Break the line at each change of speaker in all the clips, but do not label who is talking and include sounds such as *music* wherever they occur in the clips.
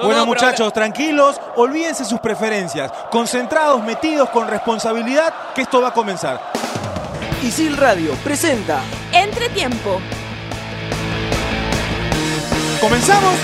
Bueno muchachos, tranquilos, olvídense sus preferencias, concentrados, metidos con responsabilidad, que esto va a comenzar.
Isil Radio presenta
Entretiempo.
¿Comenzamos?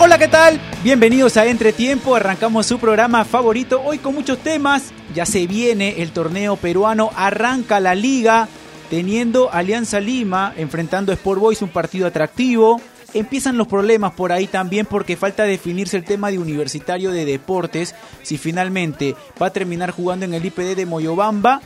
Hola, ¿qué tal? Bienvenidos a Entretiempo, arrancamos su programa favorito hoy con muchos temas. Ya se viene el torneo peruano, arranca la liga teniendo Alianza Lima enfrentando a Sport Boys, un partido atractivo. Empiezan los problemas por ahí también porque falta definirse el tema de Universitario de Deportes, si finalmente va a terminar jugando en el IPD de Moyobamba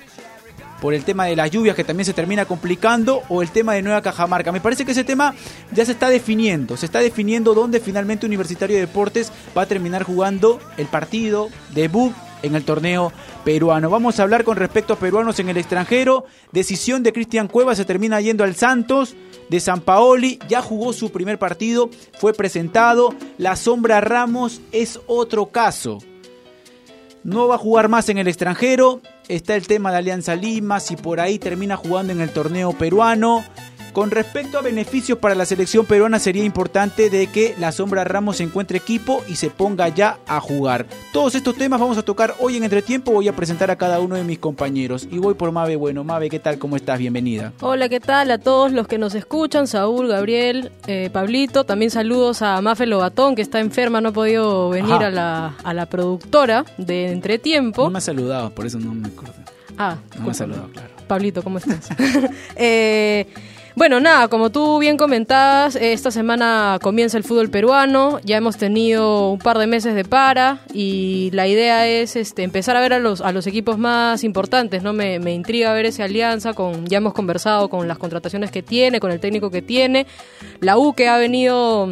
por el tema de las lluvias que también se termina complicando o el tema de Nueva Cajamarca. Me parece que ese tema ya se está definiendo, se está definiendo dónde finalmente Universitario de Deportes va a terminar jugando el partido debut en el torneo peruano. Vamos a hablar con respecto a peruanos en el extranjero. Decisión de Cristian Cueva, se termina yendo al Santos de San Paoli. Ya jugó su primer partido, fue presentado. La Sombra Ramos es otro caso. No va a jugar más en el extranjero. Está el tema de Alianza Lima, si por ahí termina jugando en el torneo peruano. Con respecto a beneficios para la selección peruana sería importante de que la Sombra Ramos encuentre equipo y se ponga ya a jugar. Todos estos temas vamos a tocar hoy en Entretiempo, voy a presentar a cada uno de mis compañeros y voy por Mabe. Bueno, Mabe, ¿qué tal? ¿Cómo estás? Bienvenida.
Hola, ¿qué tal a todos los que nos escuchan? Saúl, Gabriel, eh, Pablito. También saludos a Mafe Lobatón, que está enferma, no ha podido venir a la, a la productora de Entretiempo.
No me ha saludado, por eso no me acuerdo.
Ah,
no me ha saludado, claro.
Pablito, ¿cómo estás? *laughs* *laughs* eh, bueno, nada, como tú bien comentabas, esta semana comienza el fútbol peruano, ya hemos tenido un par de meses de para y la idea es este, empezar a ver a los, a los equipos más importantes, ¿no? Me, me intriga ver esa alianza, con, ya hemos conversado con las contrataciones que tiene, con el técnico que tiene, la U que ha venido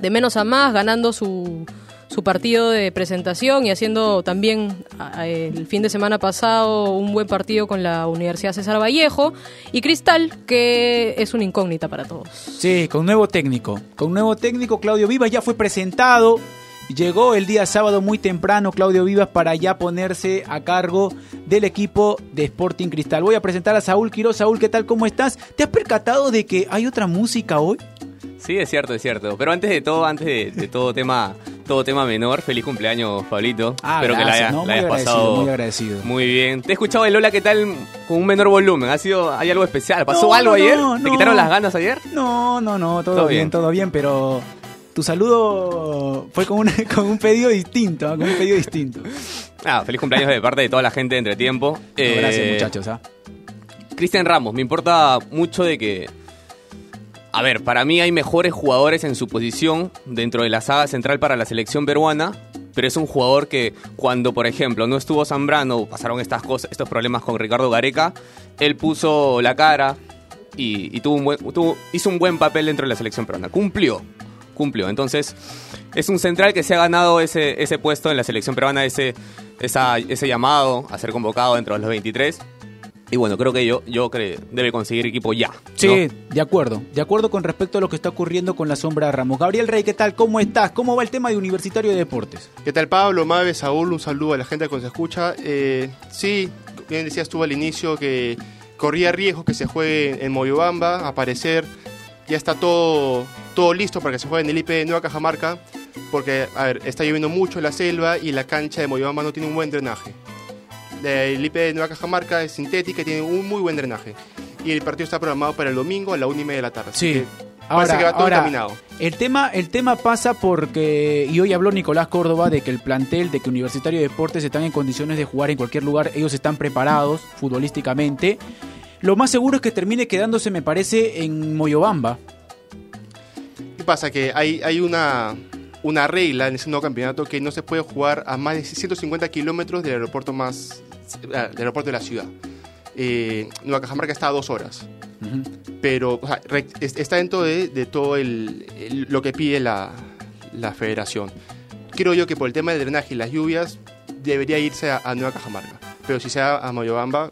de menos a más, ganando su, su partido de presentación y haciendo también el fin de semana pasado un buen partido con la Universidad César Vallejo y Cristal que es una incógnita para todos.
Sí, con nuevo técnico, con nuevo técnico Claudio Vivas ya fue presentado. Llegó el día sábado muy temprano Claudio Vivas para ya ponerse a cargo del equipo de Sporting Cristal. Voy a presentar a Saúl Quiroz. Saúl, ¿qué tal? ¿Cómo estás? ¿Te has percatado de que hay otra música hoy?
Sí, es cierto, es cierto. Pero antes de todo, antes de, de todo tema todo tema menor. Feliz cumpleaños, Pablito.
Ah,
Espero que la, haya,
¿no?
la hayas pasado
muy agradecido.
Muy bien. Te he escuchado de Lola, ¿qué tal? Con un menor volumen. ¿Ha sido, ¿Hay algo especial? ¿Pasó
no,
algo
no,
ayer? ¿Te quitaron las ganas ayer?
No, no, no. Todo, todo bien, bien, todo bien, pero tu saludo fue con un, *laughs* con un pedido distinto, con un pedido distinto.
Ah, feliz cumpleaños de parte de toda la gente de Entretiempo.
Eh, gracias, muchachos. ¿ah?
Cristian Ramos, me importa mucho de que a ver, para mí hay mejores jugadores en su posición dentro de la saga central para la selección peruana, pero es un jugador que cuando, por ejemplo, no estuvo Zambrano, pasaron estas cosas, estos problemas con Ricardo Gareca, él puso la cara y, tuvo un buen, hizo un buen papel dentro de la selección peruana. Cumplió, cumplió. Entonces, es un central que se ha ganado ese, ese puesto en la selección peruana, ese, esa, ese llamado a ser convocado dentro de los 23. Y bueno, creo que yo, yo creo debe conseguir equipo ya. ¿no?
Sí, de acuerdo. De acuerdo con respecto a lo que está ocurriendo con la sombra de Ramos. Gabriel Rey, ¿qué tal? ¿Cómo estás? ¿Cómo va el tema de Universitario de Deportes?
¿Qué tal, Pablo, Mabe, Saúl? Un saludo a la gente que nos escucha. Eh, sí, bien decías tú al inicio que corría riesgo que se juegue en Moyobamba, aparecer. Ya está todo, todo listo para que se juegue en el IP de Nueva Cajamarca. Porque, a ver, está lloviendo mucho en la selva y la cancha de Moyobamba no tiene un buen drenaje el IP de Nueva Cajamarca es sintética y tiene un muy buen drenaje. Y el partido está programado para el domingo a la una y media de la tarde.
Sí.
Ahora, que va todo
ahora. El tema, el tema pasa porque, y hoy habló Nicolás Córdoba de que el plantel, de que Universitario de Deportes están en condiciones de jugar en cualquier lugar, ellos están preparados futbolísticamente. Lo más seguro es que termine quedándose, me parece, en Moyobamba.
¿Qué pasa? Que hay, hay una, una regla en ese nuevo campeonato que no se puede jugar a más de 150 kilómetros del aeropuerto más del aeropuerto de la ciudad. Eh, Nueva Cajamarca está a dos horas. Uh -huh. Pero o sea, está dentro de, de todo el, el, lo que pide la, la, federación. Creo yo que por el tema del drenaje y las lluvias debería irse a, a Nueva Cajamarca. Pero si sea a Moyobamba,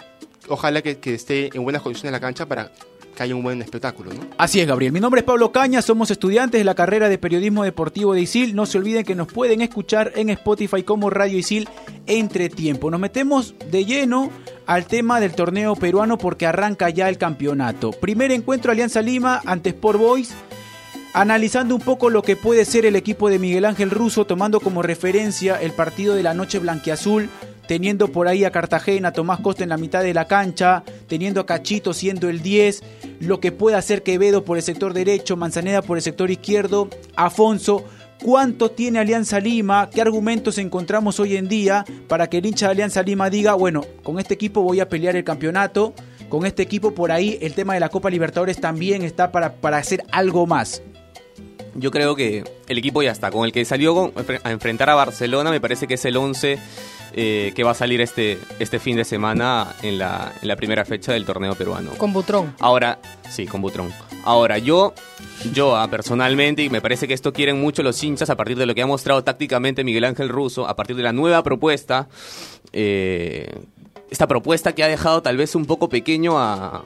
ojalá que, que esté en buenas condiciones la cancha para que haya un buen espectáculo. ¿no?
Así es, Gabriel. Mi nombre es Pablo Caña, somos estudiantes de la carrera de Periodismo Deportivo de ISIL. No se olviden que nos pueden escuchar en Spotify como Radio ISIL entre tiempo. Nos metemos de lleno al tema del torneo peruano porque arranca ya el campeonato. Primer encuentro Alianza Lima ante Sport Boys. analizando un poco lo que puede ser el equipo de Miguel Ángel Russo, tomando como referencia el partido de la noche blanquiazul, teniendo por ahí a Cartagena, Tomás Costa en la mitad de la cancha, teniendo a Cachito siendo el 10, lo que puede hacer Quevedo por el sector derecho, Manzaneda por el sector izquierdo, Afonso. ¿Cuánto tiene Alianza Lima? ¿Qué argumentos encontramos hoy en día para que el hincha de Alianza Lima diga, bueno, con este equipo voy a pelear el campeonato? Con este equipo por ahí el tema de la Copa Libertadores también está para, para hacer algo más.
Yo creo que el equipo ya está. Con el que salió a enfrentar a Barcelona, me parece que es el 11 eh, que va a salir este, este fin de semana en la, en la primera fecha del torneo peruano.
Con Butrón.
Ahora, sí, con Butrón. Ahora, yo, yo ah, personalmente, y me parece que esto quieren mucho los hinchas a partir de lo que ha mostrado tácticamente Miguel Ángel Russo, a partir de la nueva propuesta, eh, esta propuesta que ha dejado tal vez un poco pequeño a,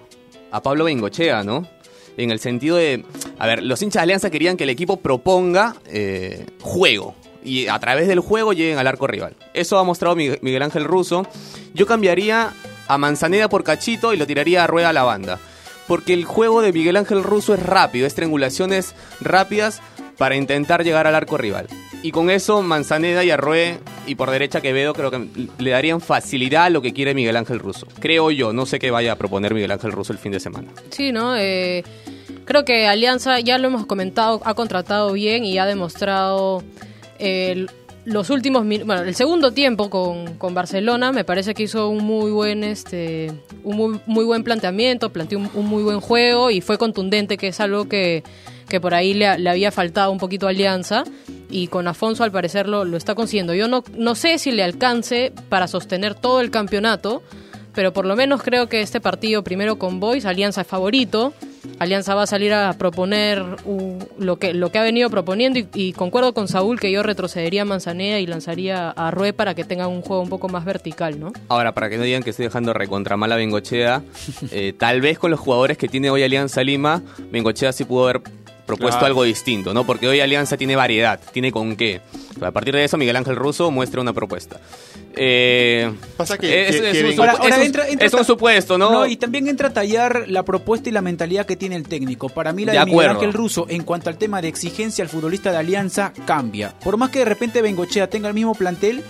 a Pablo Bengochea, ¿no? en el sentido de, a ver, los hinchas de Alianza querían que el equipo proponga eh, juego y a través del juego lleguen al arco rival. Eso ha mostrado Miguel Ángel Russo. Yo cambiaría a Manzaneda por Cachito y lo tiraría a Rueda a la banda. Porque el juego de Miguel Ángel Russo es rápido, es triangulaciones rápidas para intentar llegar al arco rival. Y con eso Manzaneda y Arrué y por derecha Quevedo creo que le darían facilidad a lo que quiere Miguel Ángel Russo. Creo yo, no sé qué vaya a proponer Miguel Ángel Russo el fin de semana.
Sí, ¿no? Eh, creo que Alianza, ya lo hemos comentado, ha contratado bien y ha demostrado los últimos bueno, el segundo tiempo con, con, Barcelona me parece que hizo un muy buen este un muy, muy buen planteamiento, planteó un, muy buen juego y fue contundente, que es algo que, que por ahí le, le, había faltado un poquito Alianza y con Afonso al parecer lo, lo está consiguiendo. Yo no, no sé si le alcance para sostener todo el campeonato, pero por lo menos creo que este partido primero con Boys, Alianza es favorito. Alianza va a salir a proponer lo, que, lo que ha venido proponiendo y, concuerdo con Saúl que yo retrocedería a Manzanea y lanzaría a Rue para que tenga un juego un poco más vertical, ¿no?
Ahora, para que no digan que estoy dejando recontra mala Bengochea, eh, tal vez con los jugadores que tiene hoy Alianza Lima, Bengochea sí pudo haber propuesto algo distinto, ¿no? Porque hoy Alianza tiene variedad, tiene con qué. A partir de eso, Miguel Ángel Russo muestra una propuesta.
Eh, Pasa que,
es, un supuesto, ¿no?
Y también entra a tallar la propuesta y la mentalidad que tiene el técnico. Para mí la de, Miguel Ángel Russo, en cuanto al tema de exigencia al futbolista de Alianza, cambia. Por más que de repente Bengochea tenga el mismo plantel,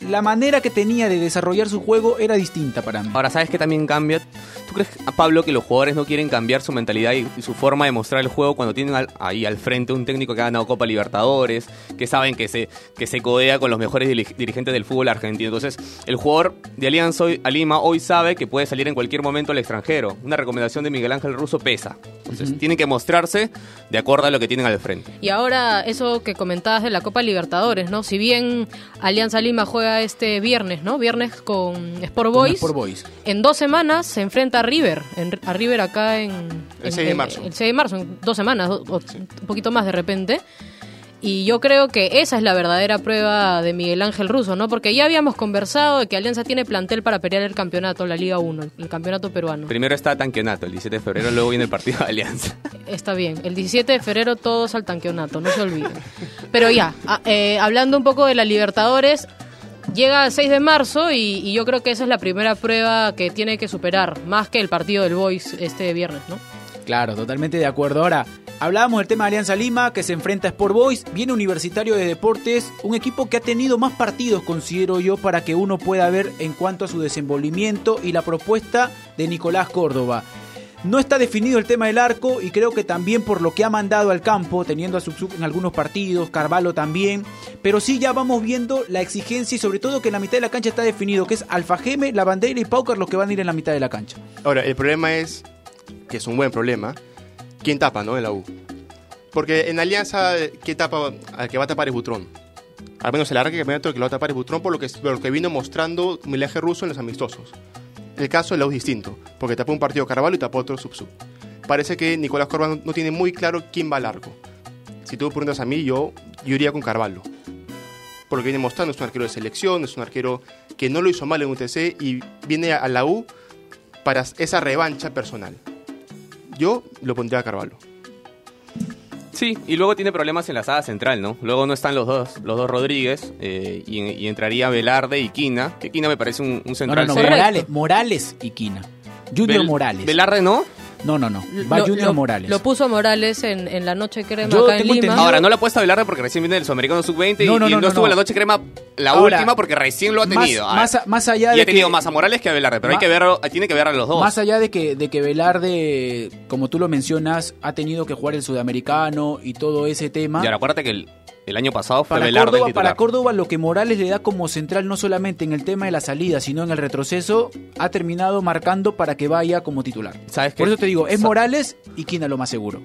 la manera que tenía de desarrollar su juego era distinta para mí.
Ahora, ¿sabes que también cambia? ¿Tú crees, Pablo, que los jugadores no quieren cambiar su mentalidad y, su forma de mostrar el juego cuando tienen ahí al frente un técnico que ha ganado Copa Libertadores, que saben que se, que se codea con los mejores dirigentes del fútbol argentino? Entonces, el jugador de Alianza hoy, a Lima hoy sabe que puede salir en cualquier momento al extranjero. Una recomendación de Miguel Ángel Russo pesa. Entonces, tienen que mostrarse de acuerdo a lo que tienen al frente.
Y ahora, eso que comentabas de la Copa Libertadores, ¿no? Si bien Alianza Lima juega este viernes, ¿no? Viernes con Sport Boys.
Boys.
En dos semanas se enfrenta a River, a River acá en...
El 6 de marzo.
El 6 de marzo, en dos semanas, un poquito más de repente. Y yo creo que esa es la verdadera prueba de Miguel Ángel Russo, ¿no? Porque ya habíamos conversado de que Alianza tiene plantel para pelear el campeonato, la Liga 1, el campeonato peruano.
Primero está Tanqueonato, el 17 de febrero, luego viene el partido de Alianza.
Está bien, el 17 de febrero todos al Tanqueonato, no se olviden. Pero ya, eh, hablando un poco de la Libertadores, llega el 6 de marzo y, yo creo que esa es la primera prueba que tiene que superar, más que el partido del Boys este viernes, ¿no?
Claro, totalmente de acuerdo. Ahora, hablábamos del tema de Alianza Lima, que se enfrenta a Sport Boys, viene Universitario de Deportes, un equipo que ha tenido más partidos, considero yo, para que uno pueda ver en cuanto a su desenvolvimiento y la propuesta de Nicolás Córdoba. No está definido el tema del arco y creo que también por lo que ha mandado al campo, teniendo a Subsub en algunos partidos, Carvalho también, pero sí ya vamos viendo la exigencia y sobre todo que en la mitad de la cancha está definido, que es Alfa Geme, La Bandera y Paucar los que van a ir en la mitad de la cancha.
Ahora, el problema es, que es un buen problema, ¿quién tapa, no? En la U. Porque en Alianza, ¿qué tapa? Al que va a tapar es Butrón. Al menos el arranque que va a tapar es Butrón por lo que, por lo que vino mostrando Milaje Ruso en los amistosos. El caso de la U es distinto, porque tapó un partido Carvalho y tapó otro Subsub. Parece que Nicolás Corban no tiene muy claro quién va al arco. Si tú preguntas a mí, yo, yo iría con Carvalho. Por lo que viene mostrando, es un arquero de selección, es un arquero que no lo hizo mal en UTC y viene a la U para esa revancha personal. Yo lo pondría a Carvalho.
Sí, y luego tiene problemas en la sala central, ¿no? Luego no están los dos, los dos Rodríguez, eh, y, entraría Velarde y Quina, que Quina me parece un, central.
No, no, Morales, Morales y Quina. Junior Morales.
¿Velarde no?
No, no, no. Va
Lo-
Junior
lo-
Morales.
Lo puso Morales en, en la noche crema
Yo
acá en
tengo
Lima.
entendido-
Ahora, no lo ha puesto a Velarde porque recién viene del Sudamericano Sub-20 y,
No, no,
y
no,
no,
no,
estuvo
no.
en la noche crema la
Ahora,
última porque recién lo ha
más-
tenido.
Más a- más allá
y
de
ha tenido
que-
más a Morales que a Velarde, pero hay que ver, tiene que ver a los dos.
Más allá de que, de que Velarde, como tú lo mencionas, ha tenido que jugar el sudamericano y todo ese tema.
Y ahora acuérdate que el, el año pasado fue
Para
Velarde el
Córdoba, para Córdoba lo que Morales le da como central no solamente en el tema de la salida, sino en el retroceso, ha terminado marcando para que vaya como titular.
¿Sabes?
Por eso te digo, es Morales y Quina lo más seguro.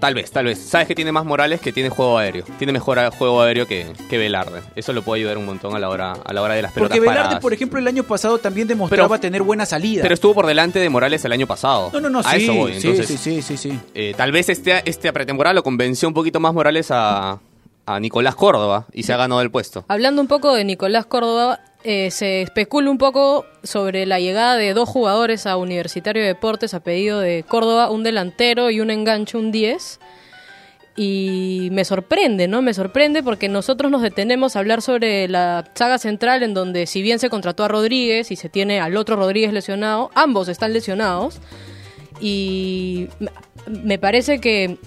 Tal vez, tal vez. Sabes que tiene más Morales que tiene juego aéreo. Tiene mejor juego aéreo que, que Velarde. Eso lo puede ayudar un montón a la hora, a la hora de las pelotas
Porque Velarde,
paradas.
por ejemplo, el año pasado también demostraba
Pero-
tener buena salida.
Pero estuvo por delante de Morales el año pasado.
no, no, no,
a
sí,
eso voy.
sí,
Entonces,
sí, sí, sí, sí.
eh, tal vez este, este pretemporada lo convenció un poquito más Morales a, a Nicolás Córdoba y se ha ganado el puesto.
Hablando un poco de Nicolás Córdoba, eh, se especula un poco sobre la llegada de dos jugadores a Universitario de Deportes a pedido de Córdoba, un delantero y un enganche, un 10. Y me sorprende, ¿no? Me sorprende porque nosotros nos detenemos a hablar sobre la saga central en donde si bien se contrató a Rodríguez y se tiene al otro Rodríguez lesionado, ambos están lesionados. Y me- me parece que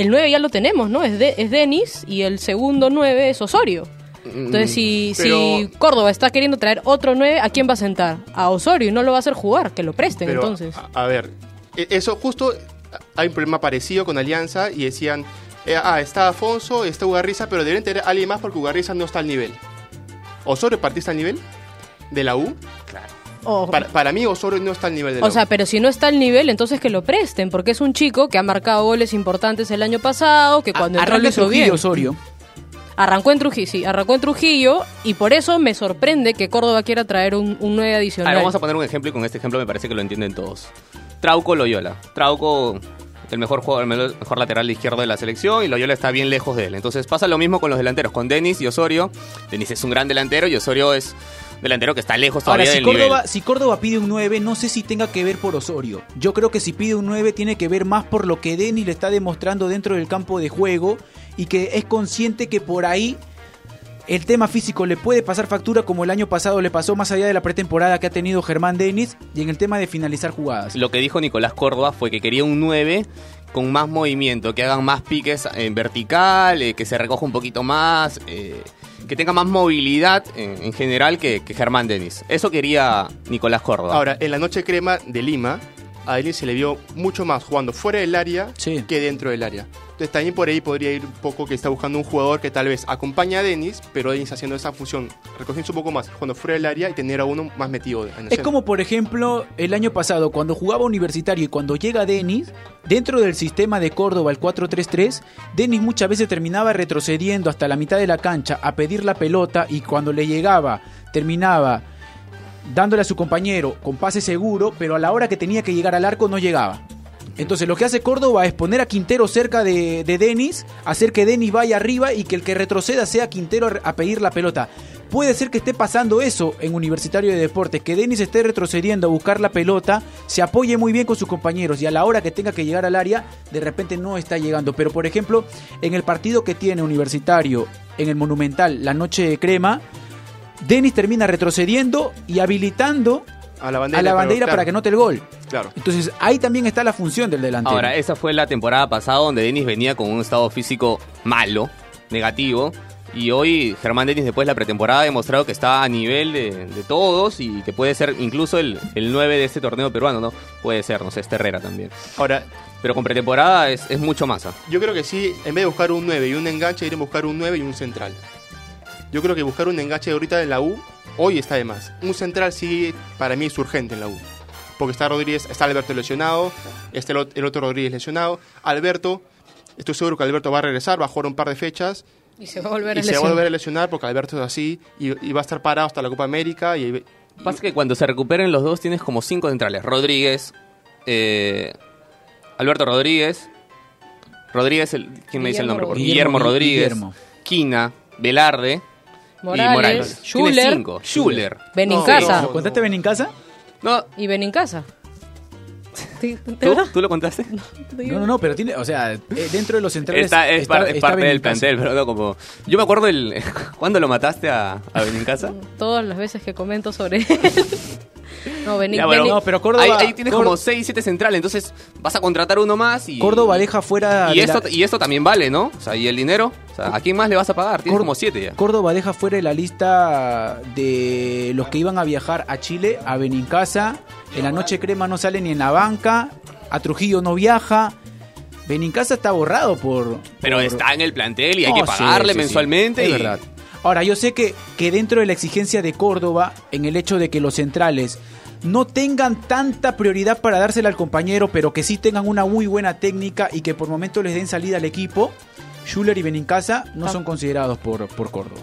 el 9 ya lo tenemos, ¿no? Es, de, es Denis y el segundo 9 es Osorio. Entonces, si,
Pero-
si Córdoba está queriendo traer otro 9, ¿a quién va a sentar? A Osorio y no lo va a hacer jugar, que lo presten
Pero,
entonces.
A, a ver, e- eso justo hay un problema parecido con Alianza y decían, eh, ah, está Afonso, está Ugarriza, pero deberían tener a alguien más porque Ugarriza no está al nivel. ¿Osorio partiste al nivel de la U?
O,
Para, para mí Osorio no está al nivel de
o sea, pero si no está al nivel, entonces que lo presten, porque es un chico que ha marcado goles importantes el año pasado, que cuando entró lo hizo
Trujillo,
bien.
Osorio.
Arrancó en Trujillo, sí, arrancó en Trujillo y por eso me sorprende que Córdoba quiera traer un, un 9 adicional.
Ahora, vamos a poner un ejemplo y con este ejemplo me parece que lo entienden todos. Trauco Loyola. Trauco, el mejor jugador, el mejor mejor lateral izquierdo de la selección y Loyola está bien lejos de él. Entonces pasa lo mismo con los delanteros, con Denis y Osorio. Denis es un gran delantero y Osorio es delantero que está lejos
Ahora,
todavía
si
del
Córdoba,
nivel.
si Córdoba pide un 9, no sé si tenga que ver por Osorio. Yo creo que si pide un 9 tiene que ver más por lo que Denis le está demostrando dentro del campo de juego y que es consciente que por ahí el tema físico le puede pasar factura como el año pasado le pasó más allá de la pretemporada que ha tenido Germán Denis y en el tema de finalizar jugadas.
Lo que dijo Nicolás Córdoba fue que quería un 9 con más movimiento, que hagan más piques en vertical, eh, que se recoja un poquito más, eh, que tenga más movilidad en, en general que, que Germán Denis. Eso quería Nicolás Córdoba.
Ahora, en la noche crema de Lima, a Denis se le vio mucho más jugando fuera del área
Sí.
que dentro del área. Entonces también por ahí podría ir un poco que está buscando un jugador que tal vez acompaña a Denis, pero Denis haciendo esa función, recogiendo un poco más, jugando fuera del área y tener a uno más metido en el
Es
centro.
como por ejemplo el año pasado cuando jugaba universitario y cuando llega Denis, dentro del sistema de Córdoba el 4-3-3, Denis muchas veces terminaba retrocediendo hasta la mitad de la cancha a pedir la pelota y cuando le llegaba terminaba dándole a su compañero con pase seguro, pero a la hora que tenía que llegar al arco no llegaba. Entonces lo que hace Córdoba es poner a Quintero cerca de, de Denis, hacer que Denis vaya arriba y que el que retroceda sea Quintero a, pedir la pelota. Puede ser que esté pasando eso en Universitario de Deportes, que Denis esté retrocediendo a buscar la pelota, se apoye muy bien con sus compañeros y a la hora que tenga que llegar al área, de repente no está llegando. Pero por ejemplo, en el partido que tiene Universitario en el Monumental la noche de crema, Denis termina retrocediendo y habilitando
a la bandera,
a la
pero,
bandera
claro,
para que note el gol.
Claro.
Entonces ahí también está la función del delantero.
Ahora, esa fue la temporada pasada donde Denis venía con un estado físico malo, negativo. Y hoy Germán Denis, después de la pretemporada, ha demostrado que está a nivel de, de todos y que puede ser incluso el, el 9 de este torneo peruano, ¿no? Puede ser, no sé, es Herrera también.
Ahora,
Pero con pretemporada es, es mucho más.
yo creo que sí, en vez de buscar un 9 y un enganche, iremos a buscar un 9 y un central. Yo creo que buscar un enganche ahorita en la U, hoy está de más. Un central sí, para mí es urgente en la U. Porque está Rodríguez, está Alberto lesionado, está el, ot- el otro Rodríguez lesionado. Alberto, estoy seguro que Alberto va a regresar, va a jugar un par de fechas.
Y se va a volver
Y
a
se va a
lesionar.
volver a lesionar porque Alberto es así y, y va a estar parado hasta la Copa América. Y, y-
Pasa que cuando se recuperen los dos tienes como cinco centrales. Rodríguez, eh, Alberto Rodríguez, Rodríguez, el, ¿quién me dice el
Guillermo
nombre? Guillermo,
Guillermo,
Rodríguez,
Guillermo.
Quina, Velarde
Morales,
y Morales.
Schuller.
cinco. Schuller.
Benincasa.
No,
¿Lo contaste bien en casa?
No,
Y Benincasa. ¿De *laughs* de
¿tú? ¿Tú lo contaste?
No, no, no, pero tiene, o sea, eh, dentro de los centrales
Está- es, par- es
está
parte del
Benincasa.
plantel, pero no como... Yo me acuerdo el... *laughs* ¿Cuándo lo mataste a, a Benincasa?
Todas las veces que comento sobre él. *laughs* No,
Ya, bueno,
Beni-
No, pero Córdoba-
ahí, ahí tienes
Córdoba-
como 6, 7 centrales, entonces vas a contratar uno más y...
Córdoba deja fuera.
Y esto,
la-
y esto también vale, ¿no? O sea, y el dinero, o sea, ¿a quién más le vas a pagar? Tienes como 7 ya.
Córdoba deja fuera de la lista de los que iban a viajar a Chile, a Benincasa. En la noche crema no sale ni en la banca. A Trujillo no viaja. Benincasa está borrado por.
Pero
por-
está en el plantel y hay que
sí,
pagarle
sí, sí.
mensualmente. Y-
verdad. Ahora, yo sé que, que dentro de la exigencia de Córdoba, en el hecho de que los centrales no tengan tanta prioridad para dársela al compañero, pero que sí tengan una muy buena técnica y que por momentos les den salida al equipo, Schuller y Benincasa no
Ah.
son considerados por, por Córdoba.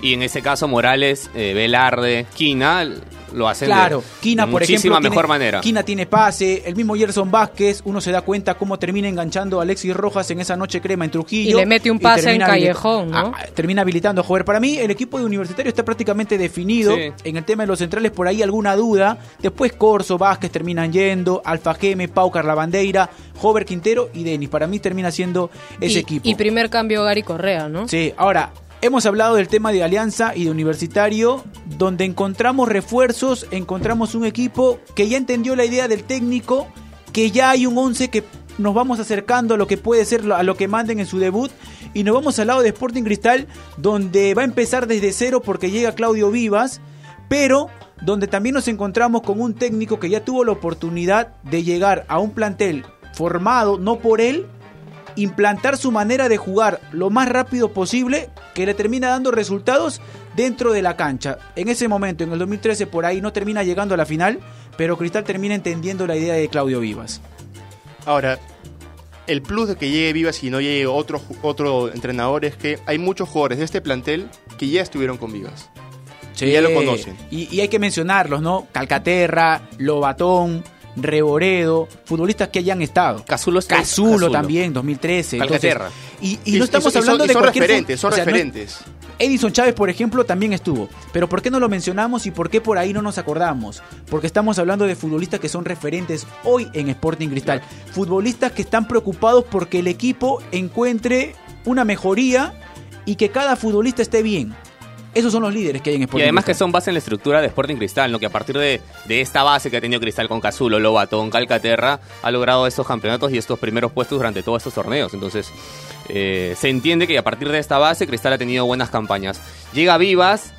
Y en ese caso, Morales, eh, Velarde, Quina lo hacen de-
Claro, Quina,
de
por
muchísima
ejemplo.
mejor
tiene,
manera.
Quina tiene pase, el mismo Gerson Vázquez, uno se da cuenta cómo termina enganchando a Alexis Rojas en esa noche crema en Trujillo.
Y le mete un pase en Callejón, ¿no?
Ah, termina habilitando a jugar. Para mí, el equipo de Universitario está prácticamente definido.
Sí.
En el tema de los centrales, por ahí alguna duda. Después Corso, Vázquez terminan yendo, Alfa Geme, Pau Carlabandeira, Jover Quintero y Denis. Para mí termina siendo ese
y,
equipo.
y primer cambio Gary Correa, ¿no?
Sí, ahora, hemos hablado del tema de Alianza y de Universitario, donde encontramos refuerzos, encontramos un equipo que ya entendió la idea del técnico, que ya hay un 11 que nos vamos acercando a lo que puede ser, a lo que manden en su debut, y nos vamos al lado de Sporting Cristal, donde va a empezar desde cero porque llega Claudio Vivas, pero donde también nos encontramos con un técnico que ya tuvo la oportunidad de llegar a un plantel formado, no por él, implantar su manera de jugar lo más rápido posible que le termina dando resultados dentro de la cancha. En ese momento, en el 2013, por ahí no termina llegando a la final, pero Cristal termina entendiendo la idea de Claudio Vivas.
Ahora, el plus de que llegue Vivas y no llegue otro, otro entrenador es que hay muchos jugadores de este plantel que ya estuvieron con Vivas.
Sí,
ya lo conocen.
Y, y hay que mencionarlos, ¿no? Calcaterra, Lobatón, Reboredo, futbolistas que hayan estado.
Cazulo, está-
Cazulo también, 2013. Entonces,
Calcaterra.
y, y no estamos
son-
hablando
y
de
son
cualquier
referentes, son
o sea, no es-
referentes.
Edison Chávez, por ejemplo, también estuvo. Pero ¿por qué no lo mencionamos y por qué por ahí no nos acordamos? Porque estamos hablando de futbolistas que son referentes hoy en Sporting Cristal. Futbolistas que están preocupados porque el equipo encuentre una mejoría y que cada futbolista esté bien. Esos son los líderes que hay en Sporting
Y además que son base en la estructura de Sporting Cristal, ¿no? que a partir de, de esta base que ha tenido Cristal con Cazulo, Lobatón, Calcaterra, ha logrado estos campeonatos y estos primeros puestos durante todos estos torneos. Entonces, eh, se entiende que a partir de esta base Cristal ha tenido buenas campañas. Llega Vivas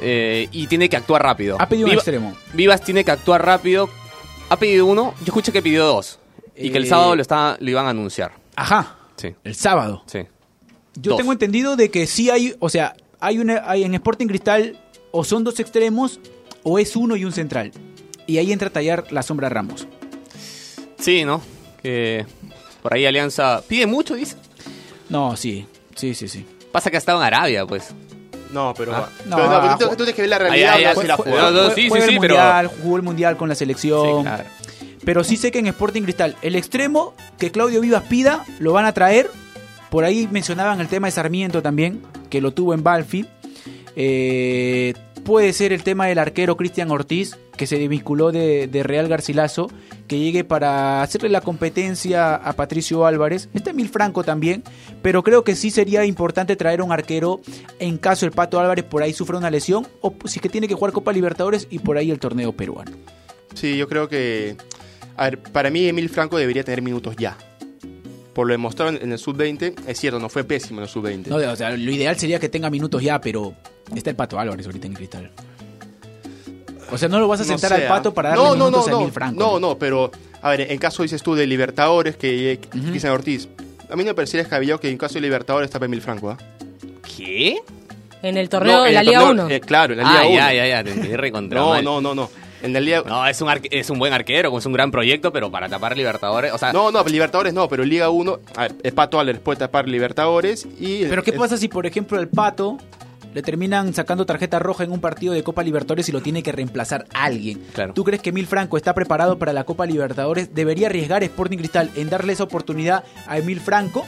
eh, y tiene que actuar rápido.
Ha pedido un
Viva-
extremo.
Vivas tiene que actuar rápido. Ha pedido uno, yo escuché que pidió dos. Y que el
Eh,
sábado lo, está, lo iban a anunciar.
Ajá,
Sí,
el sábado.
sí.
Yo
Dos.
tengo entendido de que sí hay, o sea, hay una, hay en Sporting Cristal o son dos extremos o es uno y un central. Y ahí entra a tallar la sombra Ramos.
Sí, ¿no? Que por ahí Alianza pide mucho, dice.
No, sí, sí, sí, sí.
Pasa que ha estado en Arabia, pues.
No, pero,
Ah.
pero
No,
no, pero tú, tú tienes que ver la realidad.
Ay, ay,
no la
fue-
juega.
no, no, sí,
Juega
sí,
el
pero-
mundial, jugó el mundial con la selección.
Sí, claro.
Pero sí sé que en Sporting Cristal, el extremo que Claudio Vivas pida, lo van a traer. Por ahí mencionaban el tema de Sarmiento también, que lo tuvo en Balfi. Eh, puede ser el tema del arquero Cristian Ortiz, que se desvinculó de, Real Garcilaso, que llegue para hacerle la competencia a Patricio Álvarez. Está Emil Franco también, pero creo que sí sería importante traer un arquero en caso el Pato Álvarez por ahí sufra una lesión, o si que tiene que jugar Copa Libertadores y por ahí el torneo peruano.
Sí, yo creo que. A ver, para mí, Emil Franco debería tener minutos ya. Por lo demostrado en el sub-20, es cierto, no fue pésimo en el sub-20.
No, o sea, lo ideal sería que tenga minutos ya, pero está el Pato Álvarez ahorita en Cristal. O sea, no lo vas a
No
sentar al Pato
ah.
para darle
no, no,
minutos
no,
a
no,
Emil Franco.
No, no, pero, a ver, en caso dices tú de Libertadores, que eh. Cristian Ortiz, a mí no me parecería descabellado que en caso de Libertadores tape Emil Franco, ¿ah?
¿Qué?
En el torneo de la
el
Liga
torneo-
1.
eh, claro, en la Liga
Ah,
1.
ya, ya, ya, te recontra
No,
mal.
no, no, no. En Liga...
No, es un, arque- es un buen arquero, es un gran proyecto, pero para tapar Libertadores, o sea,
No, no, Libertadores no, pero Liga 1, a ver, el Pato Álvarez puede tapar Libertadores y...
Pero ¿qué
el-
pasa si, por ejemplo, el Pato le terminan sacando tarjeta roja en un partido de Copa Libertadores y lo tiene que reemplazar alguien?
Claro.
¿Tú crees que Emil Franco está preparado para la Copa Libertadores? ¿Debería arriesgar Sporting Cristal en darle esa oportunidad a Emil Franco?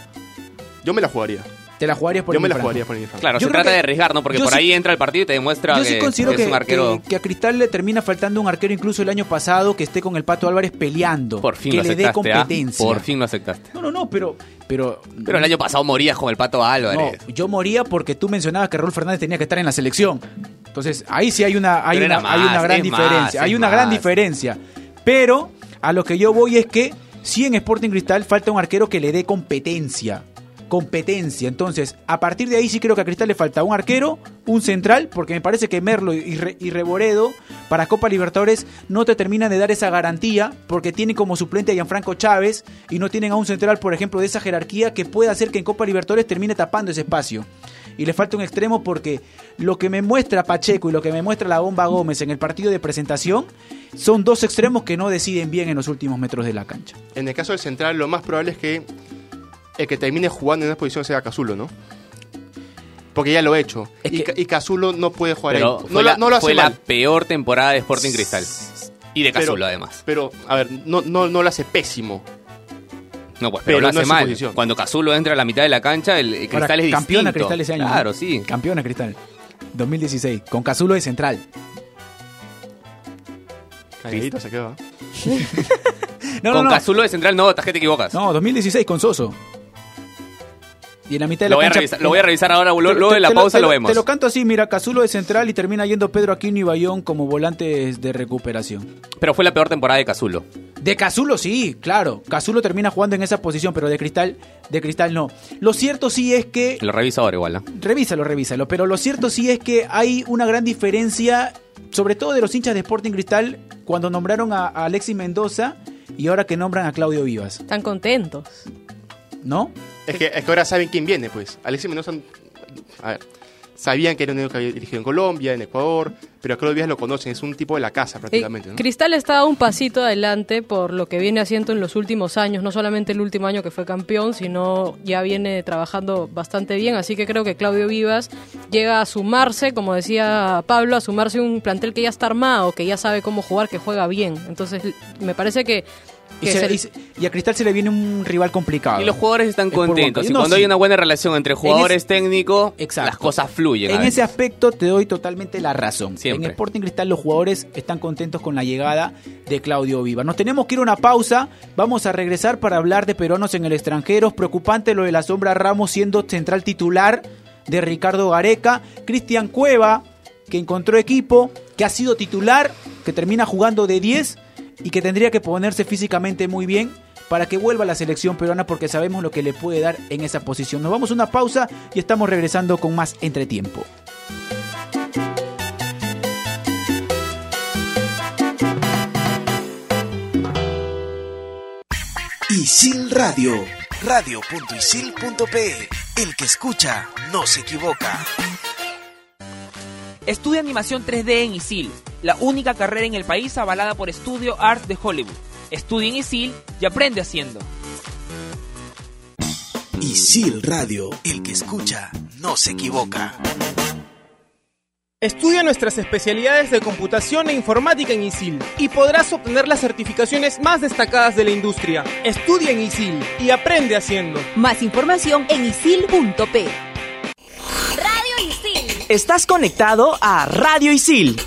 Yo me la jugaría.
¿Te la jugarías por
Yo me la jugaría por
claro,
Yo
se trata
que-
de arriesgar, ¿no? Porque
yo
por
sí-
ahí entra el partido y te demuestra
Yo
que,
sí considero
que
que,
es un arquero...
que- que a Cristal le termina faltando un arquero incluso el año pasado que esté con el Pato Álvarez peleando.
Por fin
que
lo
le dé
¿ah?
competencia.
Por fin lo aceptaste.
No, no, no, pero... Pero,
Pero el año pasado morías con el Pato Álvarez.
No, yo moría porque tú mencionabas que Raúl Fernández tenía que estar en la selección. Entonces, ahí sí hay una, hay una, hay una gran diferencia.
más,
hay una gran diferencia. Pero a lo que yo voy es que sí en Sporting Cristal falta un arquero que le dé competencia. Competencia. Entonces, a partir de ahí sí creo que a Cristal le falta un arquero, un central, porque me parece que Merlo y, Re- Reboredo para Copa Libertadores no te terminan de dar esa garantía, porque tienen como suplente a Gianfranco Chávez y no tienen a un central, por ejemplo, de esa jerarquía que puede hacer que en Copa Libertadores termine tapando ese espacio. Y le falta un extremo porque lo que me muestra Pacheco y lo que me muestra la bomba Gómez en el partido de presentación son dos extremos que no deciden bien en los últimos metros de la cancha.
En el caso del central, lo más probable es que el que termine jugando en una posición sea Casulo, ¿no? Porque ya lo he hecho.
Es
y,
que-
Ca- y Casulo no puede jugar
Pero
ahí.
fue,
No,
la,
lo- no lo hace
fue la
mal.
peor temporada de Sporting Cristal. Y de
Pero-
Cazulo, además.
Pero, a ver, no, no, no lo hace pésimo.
No, pues, pero,
pero
lo hace mal.
posición.
Cuando Cazulo entra a la mitad de la cancha, el, el Cristal
Ahora,
es
campeona
distinto.
Cristal ese año.
Claro,
¿no?
sí.
Campeona Cristal. 2016. Con Cazulo de central.
Calladito se quedó. ¿eh? *laughs*
No,
Con
no, no.
Cazulo de central, no, te equivocas.
No, 2016 con Soso. Y en la mitad de
lo,
la
voy a revisar, lo voy a revisar ahora,
Te-
luego
te-
de la
te
pausa
te
lo, vemos.
Te lo canto así, mira, Cazulo de central y termina yendo Pedro Aquino y Bayón como volantes de recuperación.
Pero fue la peor temporada de Cazulo.
De Cazulo sí, claro. Cazulo termina jugando en esa posición, pero de Cristal, de Cristal no. Lo cierto sí es que
Lo reviso ahora igual, ¿no?
Revísalo, revísalo. Pero lo cierto sí es que hay una gran diferencia, sobre todo de los hinchas de Sporting Cristal, cuando nombraron a, a Alexis Mendoza y ahora que nombran a Claudio Vivas,
Están contentos.
¿no?
Es que, es que ahora saben quién viene, pues. Alexis Mendoza. A ver. Sabían que era un único que había dirigido en Colombia, en Ecuador, pero a Claudio Díaz lo conocen, es un tipo de la casa prácticamente. ¿no?
Cristal está un pasito adelante por lo que viene haciendo en los últimos años, no solamente el último año que fue campeón, sino ya viene trabajando bastante bien, así que creo que Claudio Vivas llega a sumarse, como decía Pablo, a sumarse a un plantel que ya está armado, que ya sabe cómo jugar, que juega bien. Entonces, me parece que...
Y,
que
se-
se-
y se- y a Cristal se le viene un rival complicado.
Y los jugadores están
Es
contentos. Y
No,
cuando
sí.
hay una buena relación entre jugadores técnicos,
Exacto.
las cosas fluyen.
En ese aspecto te doy totalmente la razón.
Siempre.
En Sporting Cristal los jugadores están contentos con la llegada de Claudio Viva. Nos tenemos que ir a una pausa. Vamos a regresar para hablar de peruanos en el extranjero. Es preocupante lo de la sombra Ramos siendo central titular de Ricardo Gareca. Cristian Cueva, que encontró equipo, que ha sido titular, que termina jugando de 10 y que tendría que ponerse físicamente muy bien para que vuelva a la selección peruana porque sabemos lo que le puede dar en esa posición. Nos vamos a una pausa y estamos regresando con más entretiempo.
Isil Radio, radio.isil.pe. El que escucha no se equivoca.
Estudia animación 3D en ISIL, la única carrera en el país avalada por Studio Art de Hollywood. Estudia en ISIL y aprende haciendo.
Isil Radio, el que escucha no se equivoca.
Estudia nuestras especialidades de computación e informática en ISIL y podrás obtener las certificaciones más destacadas de la industria. Estudia en ISIL y aprende haciendo.
Más información en isil.p.
Radio Isil.
Estás conectado a Radio Isil.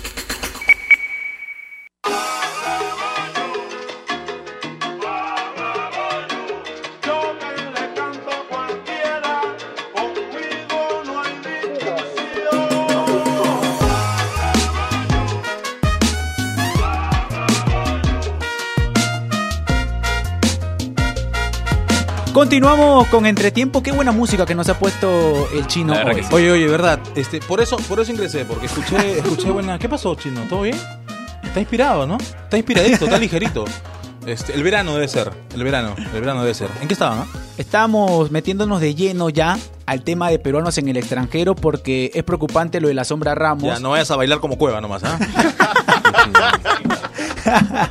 Continuamos con Entretiempo. Qué buena música que nos ha puesto el chino hoy.
sí.
Oye, oye, verdad. Este, por eso, por eso ingresé, porque escuché, *laughs* escuché buena. ¿Qué pasó, chino? ¿Todo bien? Está inspirado, ¿no? Está inspiradito, está ligerito. Este, el verano debe ser. El verano, el verano debe ser. ¿En qué estaban? ah?
Estamos metiéndonos de lleno ya al tema de peruanos en el extranjero porque es preocupante lo de la sombra Ramos.
Ya, no vayas a bailar como cueva nomás, ¿ah? *laughs*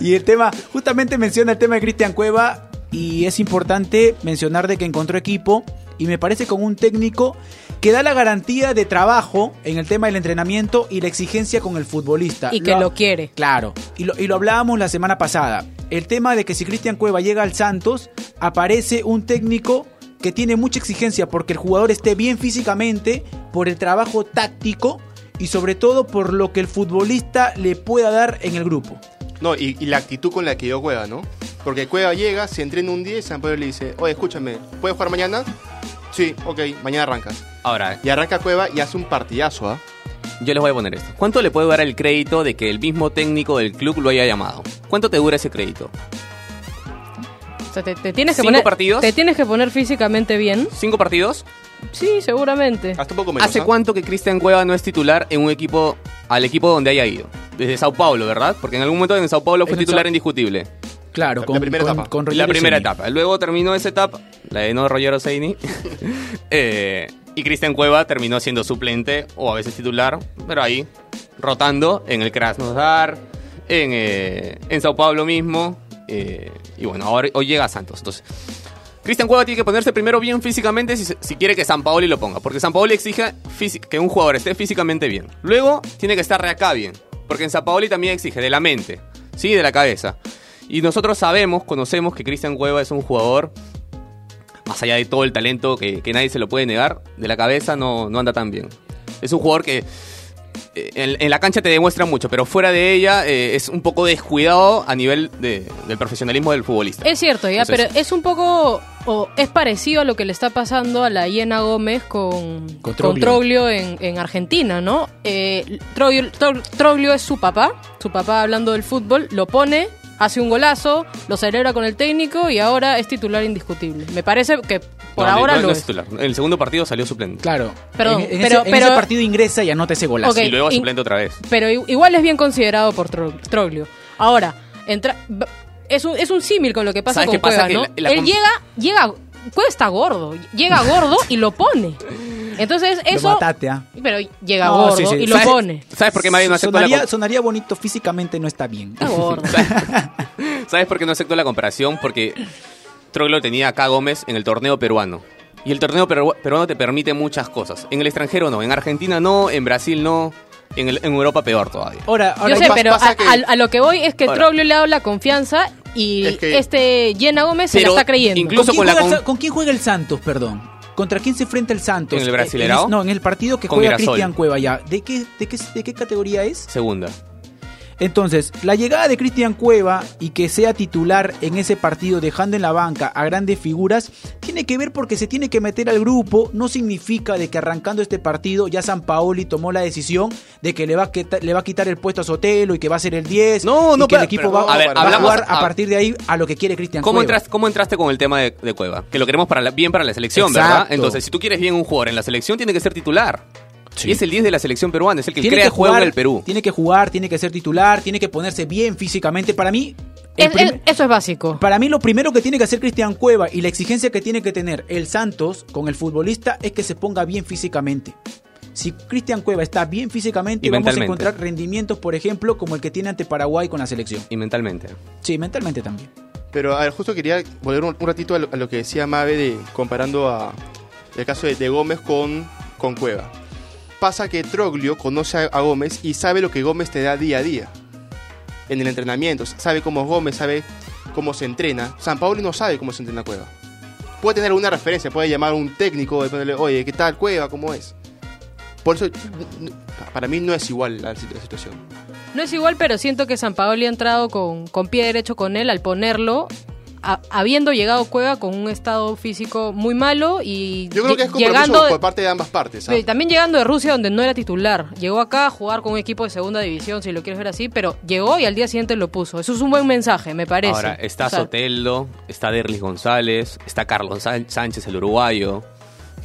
Y el tema, justamente menciona el tema de Cristian Cueva y es importante mencionar de que encontró equipo y me parece con un técnico que da la garantía de trabajo en el tema del entrenamiento y la exigencia con el futbolista.
y que lo quiere.
Claro, y lo, y lo hablábamos la semana pasada. El tema de que si Cristian Cueva llega al Santos, aparece un técnico que tiene mucha exigencia porque el jugador esté bien físicamente, por el trabajo táctico y sobre todo por lo que el futbolista le pueda dar en el grupo.
No, y, y la actitud con la que yo Cueva, ¿no? Porque Cueva llega, se entrena un día y San Pedro le dice, oye, escúchame, ¿puedes jugar mañana? Sí, ok, mañana arrancas.
Ahora,
Y arranca Cueva y hace un partidazo, ¿ah?
yo les voy a poner esto. ¿Cuánto le puede dar el crédito de que el mismo técnico del club lo haya llamado? ¿Cuánto te dura ese crédito?
O sea, te, te tienes que
¿Cinco
poner,
partidos?
Te tienes que poner físicamente bien.
¿Cinco partidos?
Sí, seguramente.
Hasta un poco menos.
¿Hace
¿ah?
cuánto que Cristian Cueva no es titular en un equipo, al equipo donde haya ido? Desde Sao Paulo, ¿verdad? Porque en algún momento en Sao Paulo fue titular indiscutible.
Claro,
La
con,
primera
con-
etapa.
con
la primera etapa. Luego terminó esa etapa, la de no Roger Oseini. *laughs* eh, y Cristian Cueva terminó siendo suplente o a veces titular, pero ahí, rotando en el Krasnodar, en, eh, en Sao Paulo mismo. eh, y bueno, ahora, hoy llega a Santos. Entonces, Cristian Cueva tiene que ponerse primero bien físicamente si, quiere que San Paoli lo ponga. Porque San Paoli exige que un jugador esté físicamente bien. Luego tiene que estar de acá bien. Porque en San Paoli también exige de la mente, ¿sí? De la cabeza. Y nosotros sabemos, conocemos que Cristian Cueva es un jugador, más allá de todo el talento que, que nadie se lo puede negar, de la cabeza no, no anda tan bien. Es un jugador que eh, en, en la cancha te demuestra mucho, pero fuera de ella eh, es un poco descuidado a nivel de- del profesionalismo del futbolista.
Es cierto, ya,
Entonces-
pero es un poco, o es parecido a lo que le está pasando a la Hiena Gómez con,
Con
con
Troglio.
Troglio en, en Argentina, ¿no? Eh, Troglio, Tro- Troglio es su papá, su papá hablando del fútbol, lo pone, hace un golazo, lo celebra con el técnico y ahora es titular indiscutible. Me parece que por
No, no,
ahora
no
lo
es
es.
titular. En el segundo partido salió suplente.
Claro.
Perdón,
en, en
pero-
ese, en
pero-
ese partido ingresa y anota ese golazo.
Y luego suplente otra vez.
Pero igual es bien considerado por Tro- Troglio. Ahora, entra, es un, es un símil con lo que pasa
¿Sabes
con
qué pasa?
Cueva,
Que
¿no?
la- la
Él llega, llega, Cueva está gordo, llega gordo y lo pone. Entonces
Lo
eso...
mataste, ¿ah?
Pero llega
No,
gordo
sí, sí.
y lo
¿Sabes-
pone.
¿Sabes por qué Mario no aceptó la
sonaría, sonaría bonito físicamente, no está bien.
Está gordo. *laughs*
¿Sabes por qué no aceptó la comparación? Porque Troglio tenía acá a Gómez en el torneo peruano. Y el torneo peru- peruano te permite muchas cosas. En el extranjero no, en Argentina no, en Brasil no, en, el- en Europa peor todavía.
Ahora, ahora
Yo sé, pero
pasa
a,
que-
a- a lo que voy es que
Ahora.
Troglio le ha dado la confianza y
Es que-
este Llena Gómez se la está creyendo.
incluso-
¿Con quién,
con la
juega el
con-
quién juega el Santos, perdón? ¿Contra quién se enfrenta el Santos?
¿En el
Eh,
Brasileirao?
en- no, en el partido que
Con
juega. Cristian Cueva ya. ¿De qué, de, qué, ¿De qué categoría es?
Segunda.
Entonces, la llegada de Cristian Cueva y que sea titular en ese partido dejando en la banca a grandes figuras, tiene que ver porque se tiene que meter al grupo, no significa de que arrancando este partido ya San Paoli tomó la decisión de que le va a quitar, le va a quitar el puesto a Sotelo y que va a ser el 10
No,
y
no,
que el equipo
pero-
va,
a ver,
va a jugar a
a-
partir de ahí a lo que quiere Cristian
¿Cómo,
Cueva.
entras- ¿Cómo entraste con el tema de, de Cueva? Que lo queremos para la- bien para la selección,
Exacto.
¿verdad? Entonces, si tú quieres bien un jugador en la selección, tiene que ser titular.
Sí.
Y es el 10 de la selección peruana, es el que
tiene
crea
que
juego
jugar,
en el Perú.
Tiene que jugar, tiene que ser titular, tiene que ponerse bien físicamente. Para mí,
Es-
prim-
es- eso es básico.
Para mí lo primero que tiene que hacer Cristian Cueva y la exigencia que tiene que tener el Santos con el futbolista es que se ponga bien físicamente. Si Cristian Cueva está bien físicamente,
Y
vamos a encontrar rendimientos, por ejemplo, como el que tiene ante Paraguay con la selección.
Y mentalmente.
Sí, mentalmente también.
Pero a ver, justo quería volver un, un ratito a lo, a lo que decía Mabe de, comparando a, el caso de, de Gómez con, con Cueva. Pasa que Troglio conoce a, a Gómez y sabe lo que Gómez te da día a día. En el entrenamiento, sabe cómo es Gómez, sabe cómo se entrena. San Paolo no sabe cómo se entrena Cueva. Puede tener alguna referencia, puede llamar a un técnico y ponerle, oye, ¿qué tal Cueva? ¿Cómo es? Por eso, para mí no es igual la situación.
No es igual, pero siento que San Paoli ha entrado con, con pie derecho con él al ponerlo, a- habiendo llegado Cueva con un estado físico muy malo y
Yo creo que es
llegando de-
por parte de ambas partes. ¿ah?
Sí, También llegando de Rusia donde no era titular. Llegó acá a jugar con un equipo de segunda división, si lo quieres ver así, pero llegó y al día siguiente lo puso. Eso es un buen mensaje, me parece.
Ahora, está
O sea,
Soteldo, está Derlis González, está Carlos Sán- Sánchez, el uruguayo.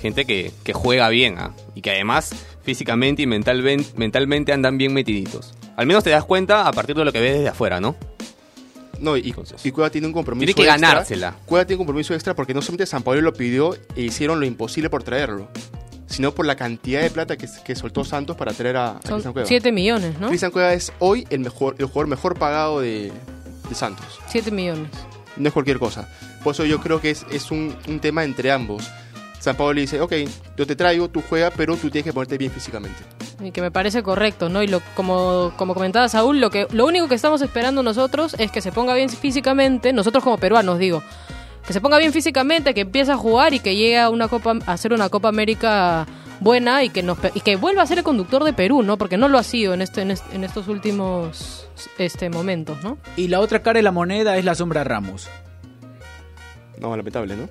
Gente que, que juega bien ¿ah? y que además físicamente y mentalmente, mentalmente andan bien metiditos. Al menos te das cuenta a partir de lo que ves desde afuera, ¿no?
No, y,
Entonces,
y Cueva tiene un compromiso
tiene que
extra.
ganársela.
Cueva tiene un compromiso extra porque no solamente San Pablo lo pidió e hicieron lo imposible por traerlo, sino por la cantidad de plata que, que soltó Santos para traer a, a
Son
Cristian Cueva.
7 millones, ¿no?
Cristian Cueva es hoy el mejor el jugador mejor pagado de, de Santos.
7 millones.
No es cualquier cosa. Por eso yo creo que es, es un, un tema entre ambos. San Pablo le dice, ok, yo te traigo, tú juegas, pero tú tienes que ponerte bien físicamente.
Y que me parece correcto, ¿no? Y lo, como, como comentaba Saúl, lo, que, lo único que estamos esperando nosotros es que se ponga bien físicamente, nosotros como peruanos digo, que se ponga bien físicamente, que empiece a jugar y que llegue a, una Copa, a hacer una Copa América buena y que, nos, y que vuelva a ser el conductor de Perú, ¿no? Porque no lo ha sido en, este, en, en estos últimos este, momentos, ¿no?
Y la otra cara de la moneda es la sombra Ramos.
No, lamentable, ¿no?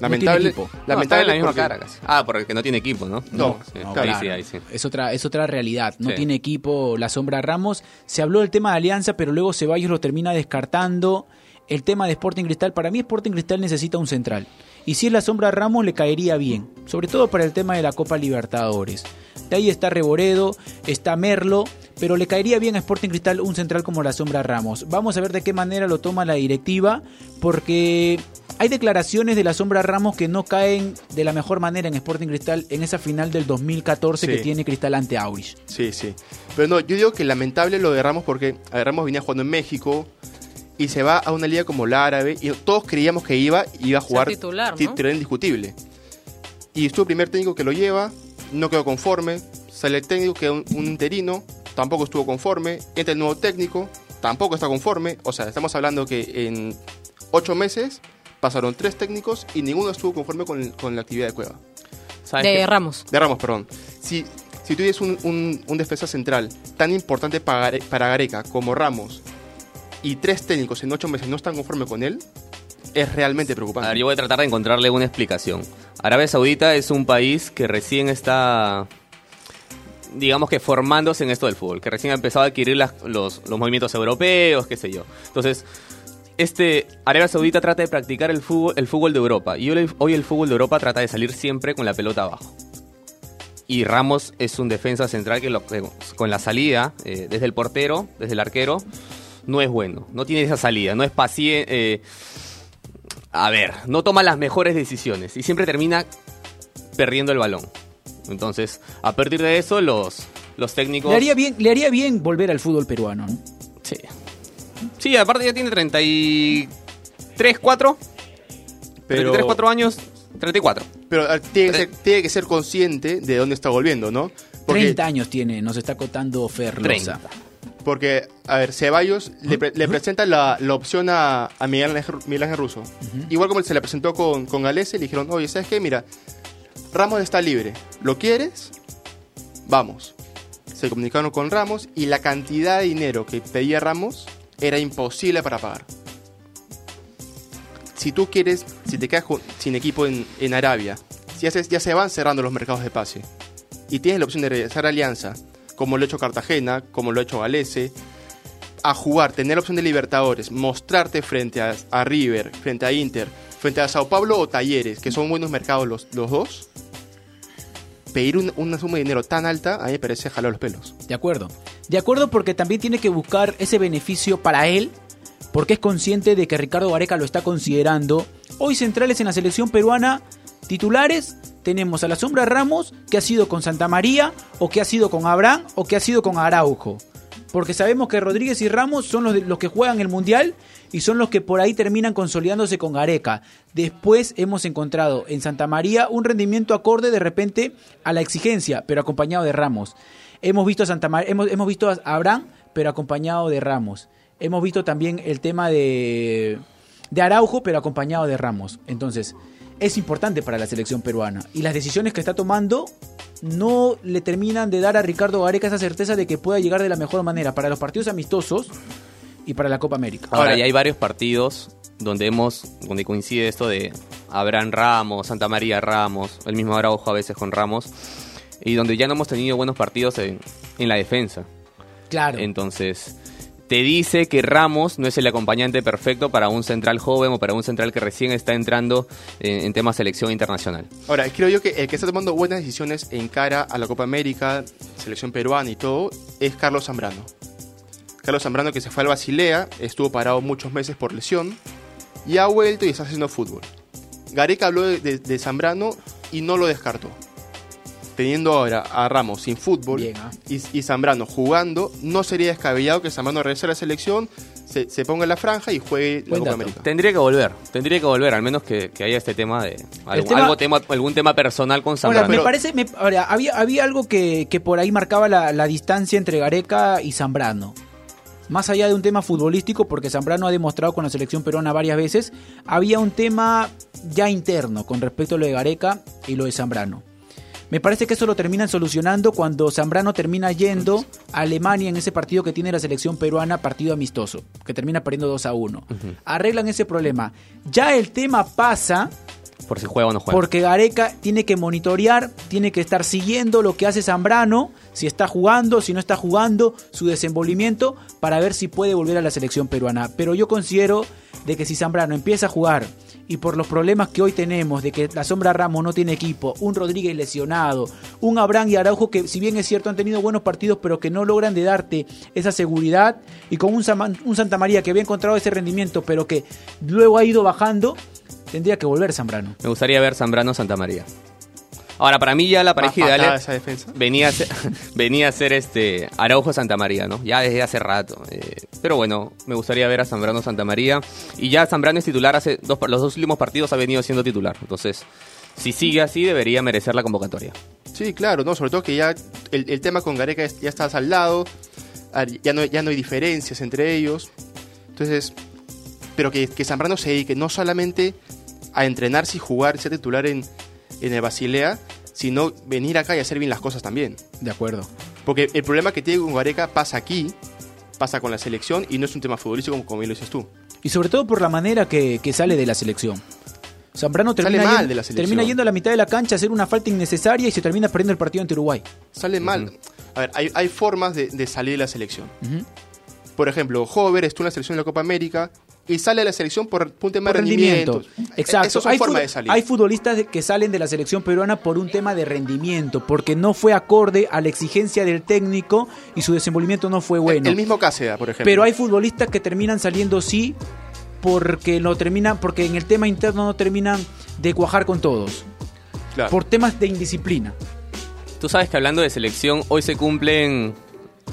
Lamentable,
equipo.
No,
lamentable
está en la misma
porque-
cara casi. Ah, porque no tiene equipo, ¿no?
No,
Sí,
no,
ahí sí, ahí sí.
Es otra, es otra realidad. No
Sí.
tiene equipo la sombra Ramos. Se habló del tema de Alianza, pero luego Ceballos lo termina descartando. El tema de Sporting Cristal, para mí Sporting Cristal necesita un central. Y si es la sombra Ramos, le caería bien. Sobre todo para el tema de la Copa Libertadores. De ahí está Reboredo, está Merlo, pero le caería bien a Sporting Cristal un central como la sombra Ramos. Vamos a ver de qué manera lo toma la directiva, porque hay declaraciones de la sombra Ramos que no caen de la mejor manera en Sporting Cristal en esa final del 2014 que tiene Cristal ante Aurich.
Sí, sí. Pero no, yo digo que lamentable lo de Ramos porque a ver, Ramos venía jugando en México y se va a una liga como la árabe y todos creíamos que iba iba a jugar
titular, ¿no?
titular indiscutible. Y estuvo el primer técnico que lo lleva, no quedó conforme, sale el técnico que un, un interino, tampoco estuvo conforme, entra el nuevo técnico, tampoco está conforme, o sea, estamos hablando que en ocho meses pasaron tres técnicos y ninguno estuvo conforme con, con la actividad de Cueva.
¿Sabes
De
qué?
Ramos.
De Ramos, perdón. Si, si tú tienes un, un- un defensa central tan importante para, para Gareca como Ramos y tres técnicos en ocho meses no están conformes con él, es realmente
A
preocupante.
ver, yo voy a tratar de encontrarle una explicación. Arabia Saudita es un país que recién está, digamos que formándose en esto del fútbol, que recién ha empezado a adquirir las- los, los movimientos europeos, qué sé yo. Entonces, este Arabia Saudita trata de practicar el fútbol, el fútbol de Europa. Y hoy, el fútbol de Europa trata de salir siempre con la pelota abajo. Y Ramos es un defensa central que, lo- con la salida, eh, desde el portero, desde el arquero, no es bueno. No tiene esa salida, no es paciente. a ver, no toma las mejores decisiones y siempre termina perdiendo el balón. Entonces, a partir de eso, los, los técnicos.
Le haría bien, le haría bien volver al fútbol peruano, ¿no?
Sí. Sí, aparte ya tiene 33, 4.
Pero-
33, 4 años. 34.
Pero a ver, tiene, que ser, tiene que ser consciente de dónde está volviendo, ¿no? Porque,
30 años tiene, nos está contando Ferlosa.
30.
Porque a ver, Ceballos le, pre- le presenta la, la opción a, a Miguel, Ángel, Miguel Ángel Russo. Igual como se le presentó con, con Galese, le dijeron, oye, ¿sabes qué? Mira, Ramos está libre. ¿Lo quieres? Vamos. Se comunicaron con Ramos y la cantidad de dinero que pedía Ramos era imposible para pagar. Si tú quieres, si te quedas sin equipo en, en Arabia, ya se, ya se van cerrando los mercados de pase y tienes la opción de regresar a Alianza, como lo ha hecho Cartagena, como lo ha hecho Galese, a jugar, tener la opción de Libertadores, mostrarte frente a, River, frente a Inter, frente a Sao Paulo o Talleres, que son buenos mercados los, dos, pedir un- una suma de dinero tan alta, a mí me parece jalar los pelos.
De acuerdo. De acuerdo porque también tiene que buscar ese beneficio para él, porque es consciente de que Ricardo Gareca lo está considerando. Hoy centrales en la selección peruana, titulares, tenemos a la sombra Ramos, que ha sido con Santa María, o que ha sido con Abraham, o que ha sido con Araujo. Porque sabemos que Rodríguez y Ramos son los, que juegan el Mundial y son los que por ahí terminan consolidándose con Gareca. Después hemos encontrado en Santa María un rendimiento acorde de repente a la exigencia, pero acompañado de Ramos. Hemos visto a Santa hemos, hemos visto a Abraham, pero acompañado de Ramos. Hemos visto también el tema de, de Araujo, pero acompañado de Ramos. Entonces, es importante para la selección peruana. Y las decisiones que está tomando no le terminan de dar a Ricardo Gareca esa certeza de que pueda llegar de la mejor manera para los partidos amistosos y para la Copa América.
Ahora,
Ahora-
ya hay varios partidos donde hemos, donde coincide esto de Abraham Ramos, Santa María Ramos, el mismo Araujo a veces con Ramos, y donde ya no hemos tenido buenos partidos en, en la defensa.
Claro.
Entonces, te dice que Ramos no es el acompañante perfecto para un central joven o para un central que recién está entrando en, en temas selección internacional.
Ahora, creo yo que el que está tomando buenas decisiones en cara a la Copa América, selección peruana y todo, es Carlos Zambrano. Carlos Zambrano que se fue al Basilea, estuvo parado muchos meses por lesión y ha vuelto y está haciendo fútbol. Gareca habló de, Zambrano y no lo descartó. Teniendo ahora a Ramos sin fútbol
Bien, ¿ah?
y, y Zambrano jugando, no sería descabellado que Zambrano regrese a la selección, se, se ponga en la franja y juegue la
Buen
Copa
dato.
América.
Tendría que volver, tendría que volver, al menos que, que haya este tema de algo,
tema-
algo tema, algún tema personal con
Ahora,
Zambrano.
me parece, me- ahora, había, había algo que, que por ahí marcaba la, la distancia entre Gareca y Zambrano. Más allá de un tema futbolístico, porque Zambrano ha demostrado con la selección peruana varias veces, había un tema ya interno con respecto a lo de Gareca y lo de Zambrano. Me parece que eso lo terminan solucionando cuando Zambrano termina yendo a Alemania en ese partido que tiene la selección peruana, partido amistoso, que termina perdiendo 2 a 1. Arreglan ese problema. Ya el tema pasa
Por si juega o no juega.
Porque Gareca tiene que monitorear, tiene que estar siguiendo lo que hace Zambrano, si está jugando, si no está jugando, su desenvolvimiento, para ver si puede volver a la selección peruana. Pero yo considero de que si Zambrano empieza a jugar y por los problemas que hoy tenemos, de que la sombra Ramos no tiene equipo, un Rodríguez lesionado, un Abraham y Araujo que si bien es cierto han tenido buenos partidos, pero que no logran darte esa seguridad, y con un, un Santa María que había encontrado ese rendimiento, pero que luego ha ido bajando, tendría que volver Zambrano.
Me gustaría ver Zambrano Santa María. Ahora, para mí ya la pareja
Más
ideal
esa defensa.
venía a ser, *laughs* venía a ser este Araujo Santa María, ¿no? Ya desde hace rato. eh, pero bueno, me gustaría ver a Zambrano Santa María. Y ya Zambrano es titular hace dos, los dos últimos partidos ha venido siendo titular. Entonces, si sigue así, debería merecer la convocatoria.
Sí, claro, no, sobre todo que ya el, el tema con Gareca ya está al lado, a- ya no, ya no hay diferencias entre ellos. Entonces, pero que, que Zambrano se dedique no solamente a entrenarse y jugar ser titular en, en el Basilea, sino venir acá y hacer bien las cosas también.
De acuerdo.
Porque el problema que tiene con Gareca pasa aquí, pasa con la selección y no es un tema futbolístico como, como bien lo dices tú.
Y sobre todo por la manera que, que sale de la selección. Zambrano termina,
mal
yendo,
de la selección.
termina yendo a la mitad de la cancha a hacer una falta innecesaria y se termina perdiendo el partido ante Uruguay.
Sale mal. A ver, hay, hay formas de, de salir de la selección. Por ejemplo, Hover estuvo en la selección de la Copa América y sale de la selección por un tema
Por
de rendimiento.
rendimiento. Exacto.
Esas son
hay,
formas
fut-
de salir.
hay futbolistas que salen de la selección peruana por un tema de rendimiento, porque no fue acorde a la exigencia del técnico y su desenvolvimiento no fue bueno.
El mismo Cáceres, por ejemplo.
Pero hay futbolistas que terminan saliendo sí porque no terminan, porque en el tema interno no terminan de cuajar con todos.
Claro.
Por temas de indisciplina.
Tú sabes que hablando de selección, hoy se cumplen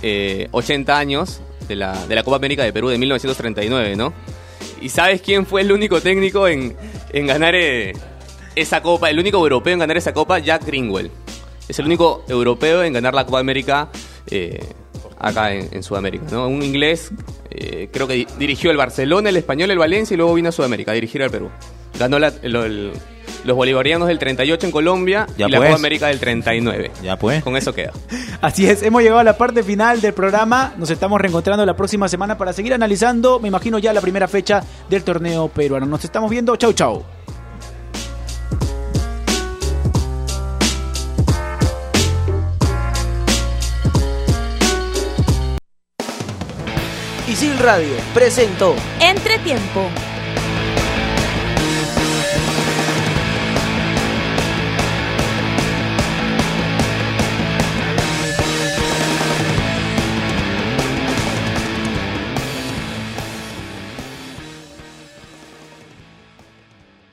eh, 80 años de la, de la Copa América de Perú de 1939, ¿no? ¿Y sabes quién fue el único técnico en, en ganar eh, esa copa? El único europeo en ganar esa copa, Jack Greenwell. Es el único europeo en ganar la Copa América eh, acá en, Sudamérica, ¿no? Un inglés, eh, creo que di- dirigió el Barcelona, el Español, el Valencia y luego vino a Sudamérica a dirigir al Perú. Ganó la- el- los bolivarianos del 38 en Colombia
Ya
y la
pues.
Copa América del 39.
Ya pues.
Con eso queda. *laughs*
Así es, hemos llegado a la parte final del programa. Nos estamos reencontrando la próxima semana para seguir analizando, me imagino ya la primera fecha del torneo peruano. Nos estamos viendo. Chau, chau.
Isil Radio presentó
Entretiempo.